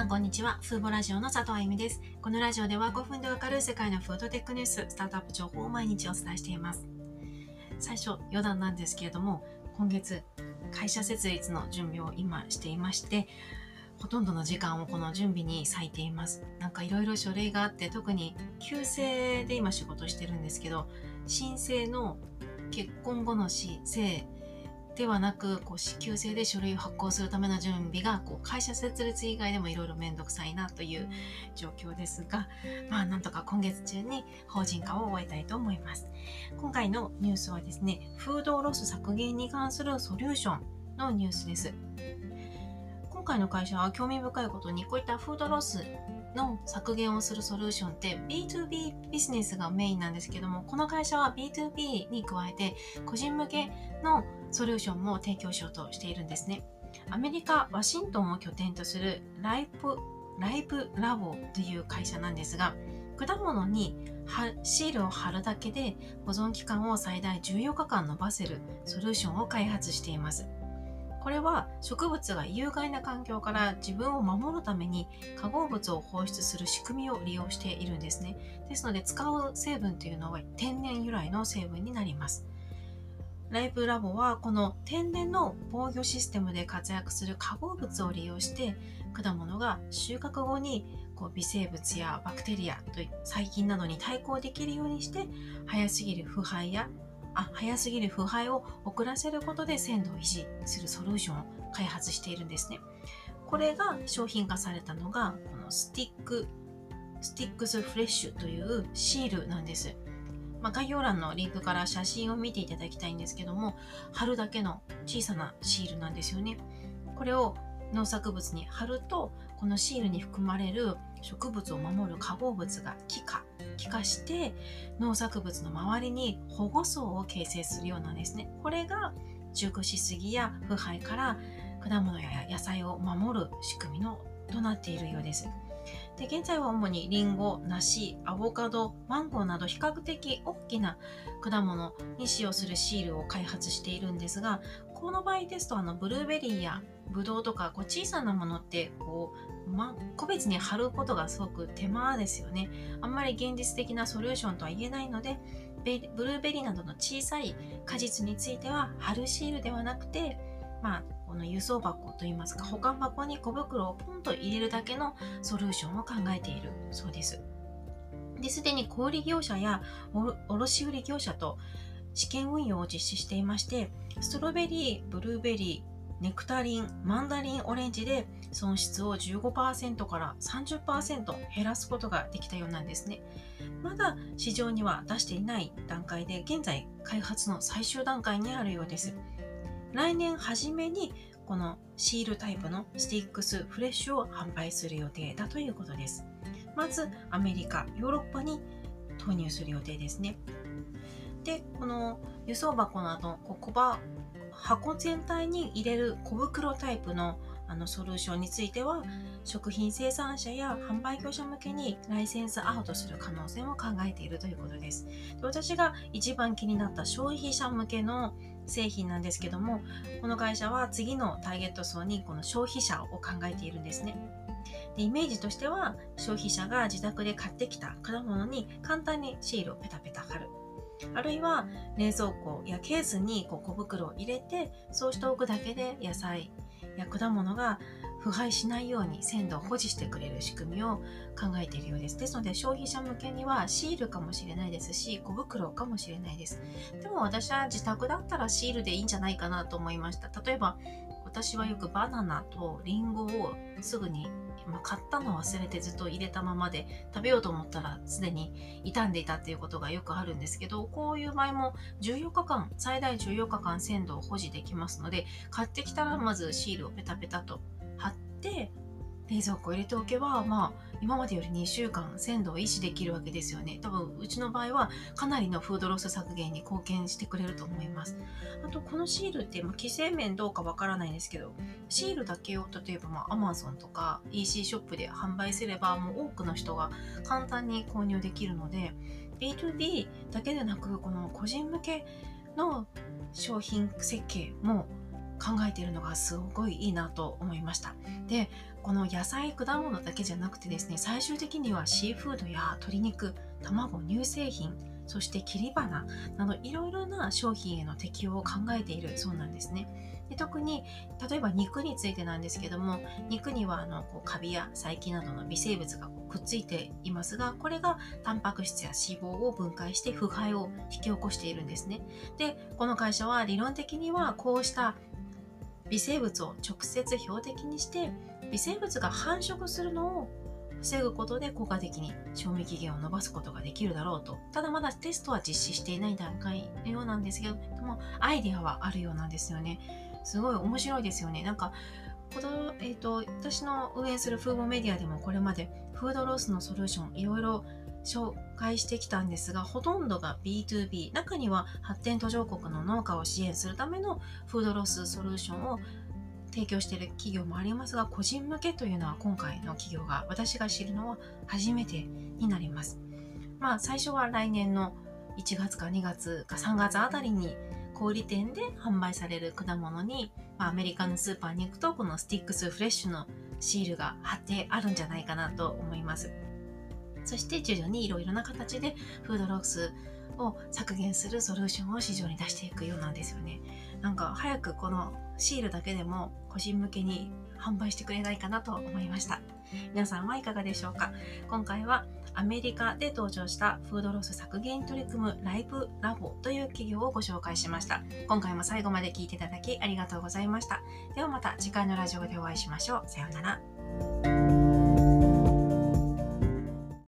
さんこんにちは。フーボラジオの佐藤あゆみです。このラジオでは5分でわかる世界のフードテックニュース、スタートアップ情報を毎日お伝えしています。最初、余談なんですけれども、今月、会社設立の準備を今していまして、ほとんどの時間をこの準備に割いています。なんかいろいろ書類があって、特に旧姓で今仕事してるんですけど、申請の結婚後の申請、ではなく、こう、支給制で書類を発行するための準備が、こう、会社設立以外でもいろいろめんどくさいなという状況ですが、まあ、なんとか今月中に法人化を終えたいと思います。今回のニュースはですね、フードロス削減に関するソリューションのニュースです。今回の会社は興味深いことに、こういったフードロスの削減をするソリューションって B2B ビジネスがメインなんですけども、この会社は B2B に加えて個人向けのソリューションも提供しようとしているんですね。アメリカ・ワシントンを拠点とするライプライブラボという会社なんですが、果物にシールを貼るだけで保存期間を最大14日間伸ばせるソリューションを開発しています。これは植物が有害な環境から自分を守るために化合物を放出する仕組みを利用しているんですね。ですので使う成分というのは天然由来の成分になります。ライプラボはこの天然の防御システムで活躍する化合物を利用して果物が収穫後にこう微生物やバクテリアと細菌などに対抗できるようにして早すぎる腐敗やあ早すぎる腐敗を遅らせることで鮮度を維持するソリューションを開発しているんですね。これが商品化されたのがこのスティックスティックスフレッシュというシールなんです。まあ、概要欄のリンクから写真を見ていただきたいんですけども、貼るだけの小さなシールなんですよね。これを農作物に貼ると、このシールに含まれる植物を守る化合物が気化、気化して農作物の周りに保護層を形成するようなんですね。これが熟しすぎや腐敗から果物や野菜を守る仕組みのとなっているようです。で、現在は主にリンゴ、梨、アボカド、マンゴーなど比較的大きな果物に使用するシールを開発しているんですが、この場合ですと、あの、ブルーベリーやブドウとか、こう小さなものって、こう、ま、個別に貼ることがすごく手間ですよね。あんまり現実的なソリューションとは言えないので、ブルーベリーなどの小さい果実については、貼るシールではなくて、まあ、この輸送箱といいますか、保管箱に小袋をポンと入れるだけのソリューションを考えているそうです。で、すでに小売業者や卸売業者と試験運用を実施していまして、ストロベリー、ブルーベリー、ネクタリン、マンダリンオレンジで損失を15%から30%減らすことができたようなんですね。まだ市場には出していない段階で、現在開発の最終段階にあるようです。来年初めにこのシールタイプのスティックスフレッシュを販売する予定だということです。まずアメリカ、ヨーロッパに投入する予定ですね。で、この輸送箱など、こ小箱全体に入れる小袋タイプのあのソリューションについては、食品生産者や販売業者向けにライセンスアウトする可能性も考えているということです。で私が一番気になった消費者向けの製品なんですけども、この会社は次のターゲット層にこの消費者を考えているんですね。でイメージとしては消費者が自宅で買ってきた果物に簡単にシールをペタペタ貼る。あるいは冷蔵庫やケースにこう小袋を入れてそうしておくだけで野菜や果物が腐敗しないように鮮度を保持してくれる仕組みを考えているようです。ですので消費者向けにはシールかもしれないですし小袋かもしれないです。でも私は自宅だったらシールでいいんじゃないかなと思いました。例えば私はよくバナナとリンゴをすぐに、ま、買ったの忘れてずっと入れたままで食べようと思ったらすでに傷んでいたっていうことがよくあるんですけど、こういう場合も14日間、最大14日間鮮度を保持できますので、買ってきたらまずシールをペタペタと貼って、冷蔵庫入れておけば、まあ、今までより2週間鮮度を維持できるわけですよね。多分、うちの場合はかなりのフードロス削減に貢献してくれると思います。あと、このシールって、まあ、規制面どうかわからないんですけど、シールだけを例えば、まあ、Amazon とか EC ショップで販売すれば、もう多くの人が簡単に購入できるので、B2B だけでなく、この個人向けの商品設計も考えているのがすごいいいなと思いましたでこの野菜果物だけじゃなくてですね最終的にはシーフードや鶏肉卵乳製品そして切り花などいろいろな商品への適用を考えているそうなんですね。で特に例えば肉についてなんですけども肉にはあのこうカビや細菌などの微生物がくっついていますがこれがタンパク質や脂肪を分解して腐敗を引き起こしているんですね。でこの会社は理論的にはこうした微生物を直接標的にして微生物が繁殖するのを防ぐことで効果的に賞味期限を延ばすことができるだろうと。ただまだテストは実施していない段階のようなんですけどもアイデアはあるようなんですよね。すごい面白いですよね。なんかこの、えーと、私の運営するフードメディアでもこれまでフードロスのソリューションいろいろ紹介してきたんですがほとんどが B2B 中には発展途上国の農家を支援するためのフードロスソリューションを提供している企業もありますが個人向けというのは今回の企業が私が知るのは初めてになります。まあ最初は来年の1月か2月か3月あたりに小売店で販売される果物に、まあ、アメリカのスーパーに行くとこのスティックスフレッシュのシールが貼ってあるんじゃないかなと思います。そして徐々にいろいろな形でフードロスを削減するソリューションを市場に出していくようなんですよね。なんか早くこのシールだけでも個人向けに販売してくれないかなと思いました。皆さんはいかがでしょうか？今回はアメリカで登場したフードロス削減に取り組むライブラボという企業をご紹介しました。今回も最後まで聞いていただきありがとうございました。ではまた次回のラジオでお会いしましょう。さようなら。